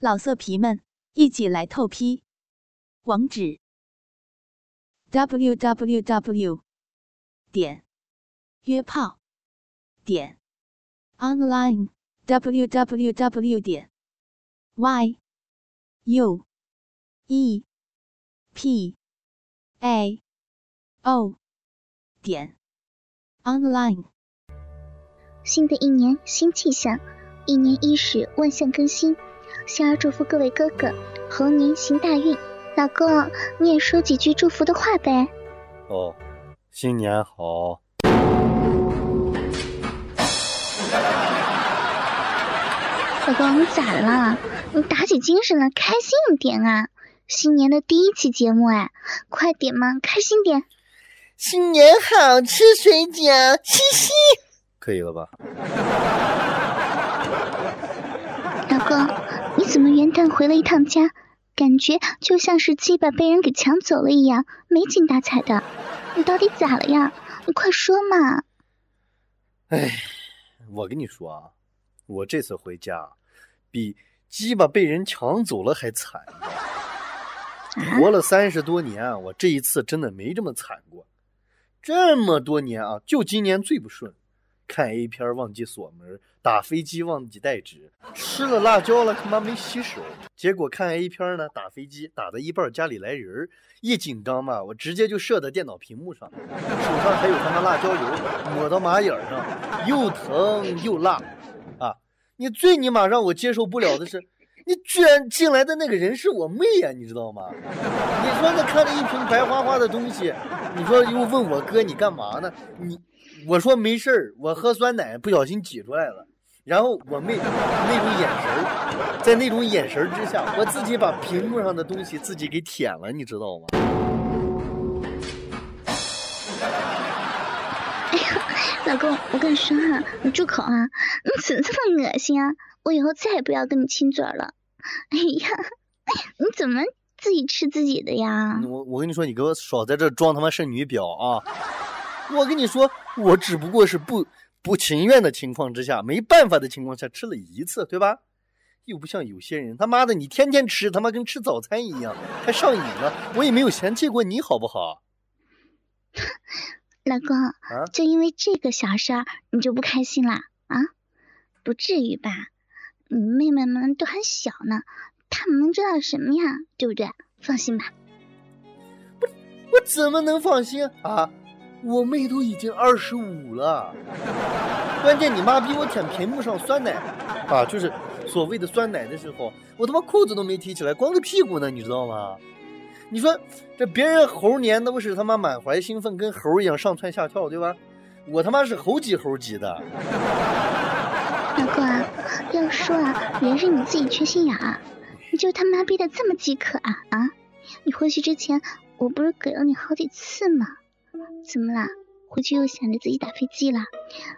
老色皮们，一起来透批！网址：w w w 点约炮点 online w w w 点 y u e p a o 点 online。新的一年新气象，一年伊始万象更新。小儿祝福各位哥哥猴年行大运。老公，你也说几句祝福的话呗。哦，新年好。老公，你咋了？你打起精神来，开心一点啊！新年的第一期节目哎，快点嘛，开心点。新年好，吃水饺，嘻嘻。可以了吧？老公，你怎么元旦回了一趟家，感觉就像是鸡巴被人给抢走了一样，没精打采的？你到底咋了呀？你快说嘛！哎，我跟你说啊，我这次回家比鸡巴被人抢走了还惨。活了三十多年，我这一次真的没这么惨过。这么多年啊，就今年最不顺。看 A 片忘记锁门，打飞机忘记带纸，吃了辣椒了他妈没洗手，结果看 A 片呢，打飞机打到一半家里来人，一紧张嘛，我直接就射到电脑屏幕上，手上还有他妈辣椒油抹到马眼上，又疼又辣，啊！你最尼玛让我接受不了的是，你居然进来的那个人是我妹呀，你知道吗？你说那看着一瓶白花花的东西，你说又问我哥你干嘛呢？你。我说没事儿，我喝酸奶不小心挤出来了。然后我妹那种眼神，在那种眼神之下，我自己把屏幕上的东西自己给舔了，你知道吗？哎呀，老公，我跟你说哈，你住口啊！你怎么这么恶心啊？我以后再也不要跟你亲嘴了。哎呀，你怎么自己吃自己的呀？我我跟你说，你给我少在这装他妈剩女婊啊！我跟你说，我只不过是不不情愿的情况之下，没办法的情况下吃了一次，对吧？又不像有些人，他妈的，你天天吃，他妈跟吃早餐一样，还上瘾了。我也没有嫌弃过你好不好？老公，啊，就因为这个小事儿，你就不开心啦？啊？不至于吧？你妹妹们都还小呢，他们能知道什么呀？对不对？放心吧。不，我怎么能放心啊？我妹都已经二十五了，关键你妈逼我舔屏幕上酸奶啊，就是所谓的酸奶的时候，我他妈裤子都没提起来，光个屁股呢，你知道吗？你说这别人猴年都是他妈满怀兴奋，跟猴一样上蹿下跳，对吧？我他妈是猴急猴急的。老公啊，要说啊，也是你自己缺心眼啊，你就他妈逼的这么饥渴啊啊！你回去之前，我不是给了你好几次吗？怎么啦？回去又想着自己打飞机了？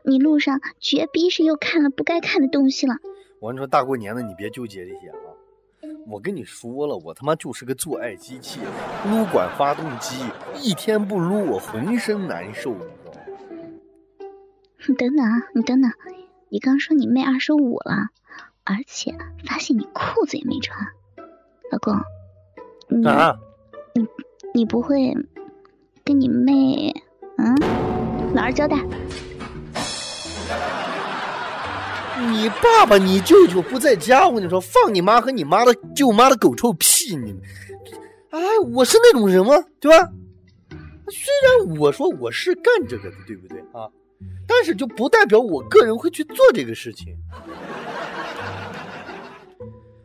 你路上绝逼是又看了不该看的东西了。我跟你说，大过年的你别纠结这些啊！我跟你说了，我他妈就是个做爱机器，撸管发动机，一天不撸我浑身难受，你知道吗？你等等啊，你等等，你刚说你妹二十五了，而且发现你裤子也没穿，老公，啊？你你不会？跟你妹，嗯，交代。你爸爸、你舅舅不在家，我跟你说，放你妈和你妈的舅妈的狗臭屁！你，哎，我是那种人吗？对吧？虽然我说我是干这个的，对不对啊？但是就不代表我个人会去做这个事情。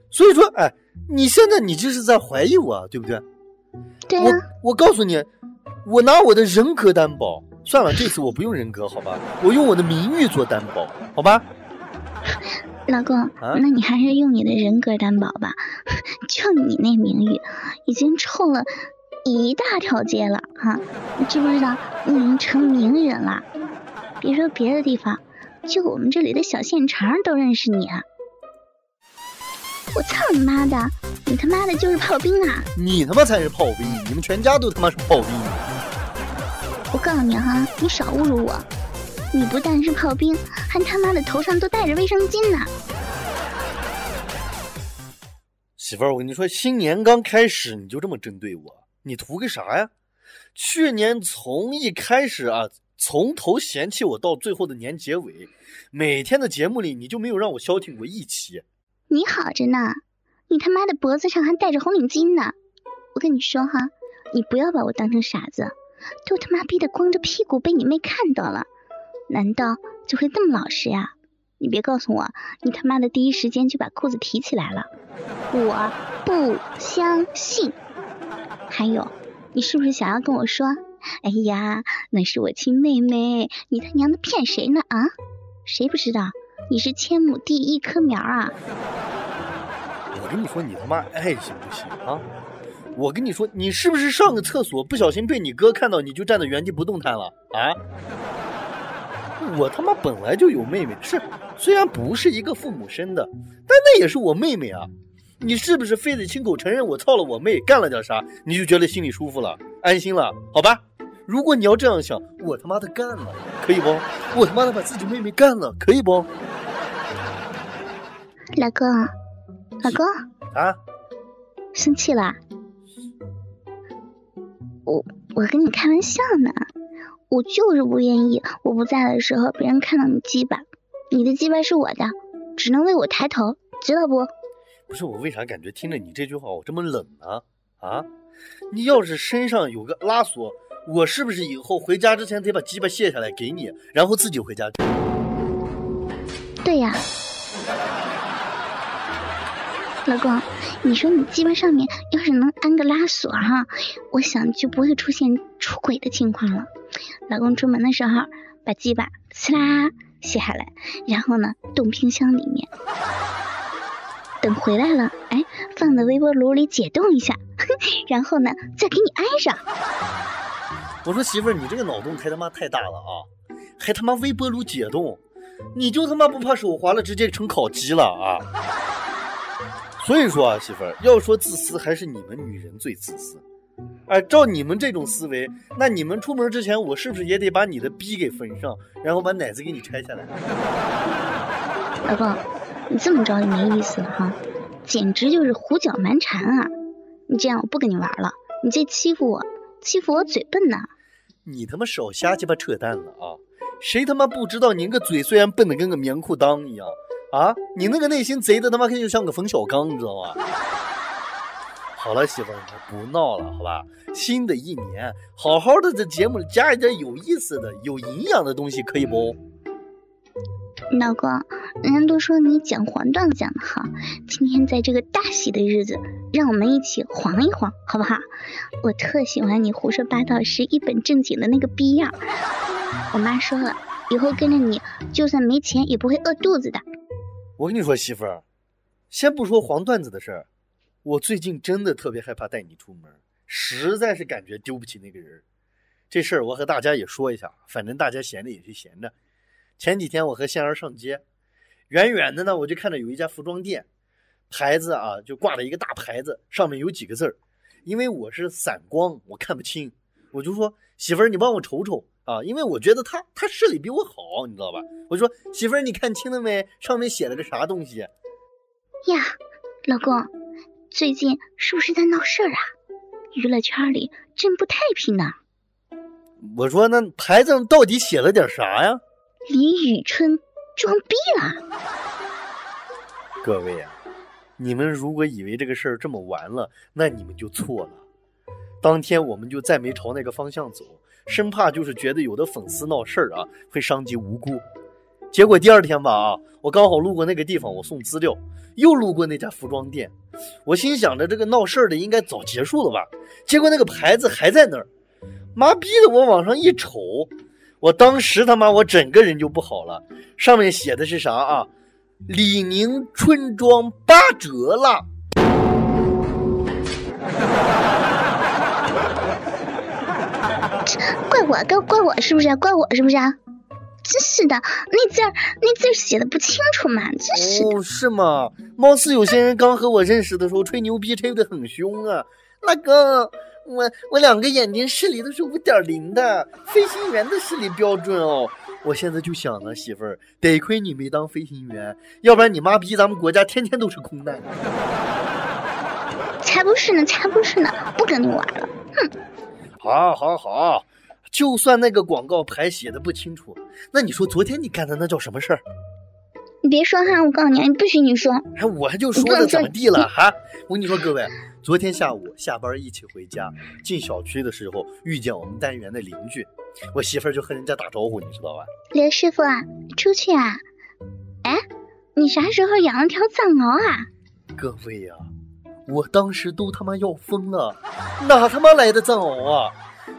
所以说，哎，你现在你这是在怀疑我，对不对？对我我告诉你。我拿我的人格担保，算了，这次我不用人格，好吧，我用我的名誉做担保，好吧。老公，那你还是用你的人格担保吧，就你那名誉，已经臭了一大条街了哈，你知不知道？你已经成名人了，别说别的地方，就我们这里的小县城都认识你。我操你妈的，你他妈的就是炮兵啊！你他妈才是炮兵，你们全家都他妈是炮兵。我告诉你哈，你少侮辱我！你不但是炮兵，还他妈的头上都带着卫生巾呢！媳妇儿，我跟你说，新年刚开始你就这么针对我，你图个啥呀？去年从一开始啊，从头嫌弃我到最后的年结尾，每天的节目里你就没有让我消停过一期。你好着呢，你他妈的脖子上还戴着红领巾呢。我跟你说哈，你不要把我当成傻子，都他妈逼的光着屁股被你妹看到了，难道就会这么老实呀？你别告诉我，你他妈的第一时间就把裤子提起来了，我不相信。还有。你是不是想要跟我说？哎呀，那是我亲妹妹，你他娘的骗谁呢啊？谁不知道你是千亩第一棵苗啊？我跟你说，你他妈爱行不行啊？我跟你说，你是不是上个厕所不小心被你哥看到，你就站在原地不动弹了啊？我他妈本来就有妹妹，是虽然不是一个父母生的，但那也是我妹妹啊。你是不是非得亲口承认我操了我妹，干了点啥，你就觉得心里舒服了，安心了？好吧，如果你要这样想，我他妈的干了，可以不？我他妈的把自己妹妹干了，可以不？老公，老公啊，生气了？我我跟你开玩笑呢，我就是不愿意我不在的时候别人看到你鸡巴，你的鸡巴是我的，只能为我抬头，知道不？不是我为啥感觉听着你这句话我这么冷呢？啊，你要是身上有个拉锁，我是不是以后回家之前得把鸡巴卸下来给你，然后自己回家？对呀，老公，你说你鸡巴上面要是能安个拉锁哈，我想就不会出现出轨的情况了。老公出门的时候把鸡巴呲啦卸下来，然后呢冻冰箱里面。等回来了，哎，放在微波炉里解冻一下，然后呢，再给你安上。我说媳妇儿，你这个脑洞太他妈太大了啊！还他妈微波炉解冻，你就他妈不怕手滑了直接成烤鸡了啊？所以说啊，媳妇儿，要说自私，还是你们女人最自私。哎，照你们这种思维，那你们出门之前，我是不是也得把你的逼给缝上，然后把奶子给你拆下来？老公。你这么着就没意思了哈，简直就是胡搅蛮缠啊！你这样我不跟你玩了，你这欺负我，欺负我嘴笨呢。你他妈少瞎鸡巴扯淡了啊！谁他妈不知道您个嘴虽然笨的跟个棉裤裆一样啊，你那个内心贼的他妈就像个冯小刚，你知道吗？好了，媳妇儿，不闹了，好吧？新的一年，好好的在节目里加一点有意思的、有营养的东西，可以不？老公，人家都说你讲黄段子讲的好，今天在这个大喜的日子，让我们一起黄一黄，好不好？我特喜欢你胡说八道时一本正经的那个逼样。我妈说了，以后跟着你，就算没钱也不会饿肚子的。我跟你说，媳妇儿，先不说黄段子的事儿，我最近真的特别害怕带你出门，实在是感觉丢不起那个人。这事儿我和大家也说一下，反正大家闲着也是闲着。前几天我和仙儿上街，远远的呢，我就看到有一家服装店，牌子啊就挂了一个大牌子，上面有几个字儿。因为我是散光，我看不清，我就说媳妇儿，你帮我瞅瞅啊，因为我觉得他他视力比我好，你知道吧？我就说媳妇儿，你看清了没？上面写了个啥东西？呀，老公，最近是不是在闹事儿啊？娱乐圈里真不太平呢。我说那牌子上到底写了点啥呀？李宇春装逼了！各位啊，你们如果以为这个事儿这么完了，那你们就错了。当天我们就再没朝那个方向走，生怕就是觉得有的粉丝闹事儿啊，会伤及无辜。结果第二天吧啊，我刚好路过那个地方，我送资料，又路过那家服装店，我心想着这个闹事儿的应该早结束了吧？结果那个牌子还在那儿，妈逼的！我往上一瞅。我当时他妈我整个人就不好了，上面写的是啥啊？李宁春装八折了了！怪我，怪怪我是不是？怪我是不是？真是的，那字儿那字儿写的不清楚嘛，真是。哦，是吗？貌似有些人刚和我认识的时候吹牛逼吹的很凶啊，那个。我我两个眼睛视力都是五点零的飞行员的视力标准哦，我现在就想呢，媳妇儿，得亏你没当飞行员，要不然你妈逼咱们国家天天都是空难。才不是呢，才不是呢，不跟你玩了，哼！好，好，好，就算那个广告牌写的不清楚，那你说昨天你干的那叫什么事儿？你别说哈，我告诉你，不许你说。哎，我还就说的怎么地了哈？我跟你说，各位，昨天下午下班一起回家，进小区的时候遇见我们单元的邻居，我媳妇儿就和人家打招呼，你知道吧？刘师傅啊，出去啊！哎，你啥时候养了条藏獒啊？各位呀，我当时都他妈要疯了，哪他妈来的藏獒啊？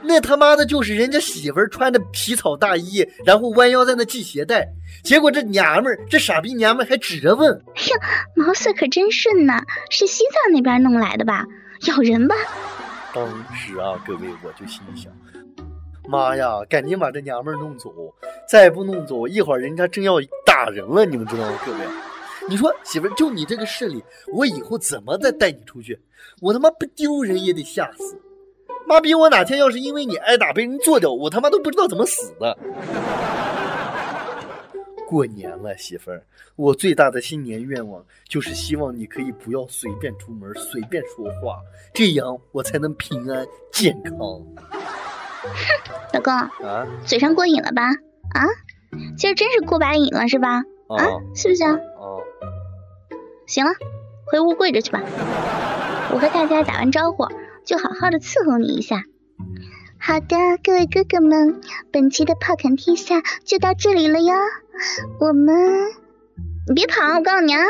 那他妈的就是人家媳妇儿穿的皮草大衣，然后弯腰在那系鞋带，结果这娘们儿，这傻逼娘们儿还指着问：“哎呀，毛色可真顺呐，是西藏那边弄来的吧？咬人吧？”当时啊，各位我就心想：妈呀，赶紧把这娘们儿弄走，再不弄走，一会儿人家真要打人了，你们知道吗？各位，你说媳妇儿，就你这个势力，我以后怎么再带你出去？我他妈不丢人也得吓死！妈逼！我哪天要是因为你挨打被人做掉，我他妈都不知道怎么死的。过年了，媳妇儿，我最大的新年愿望就是希望你可以不要随便出门，随便说话，这样我才能平安健康。哼，老公啊，嘴上过瘾了吧？啊，今儿真是过把瘾了是吧？啊，是不是啊？哦，行了，回屋跪着去吧。我和大家打完招呼。就好好的伺候你一下。好的，各位哥哥们，本期的炮侃天下就到这里了哟。我们，你别跑，我告诉你啊，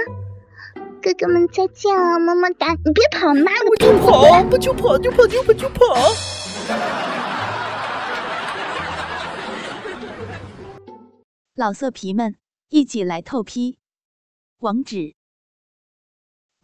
哥哥们再见了，么么哒。你别跑，妈的，我就跑，不就跑就跑就跑就跑。老色皮们，一起来透批，网址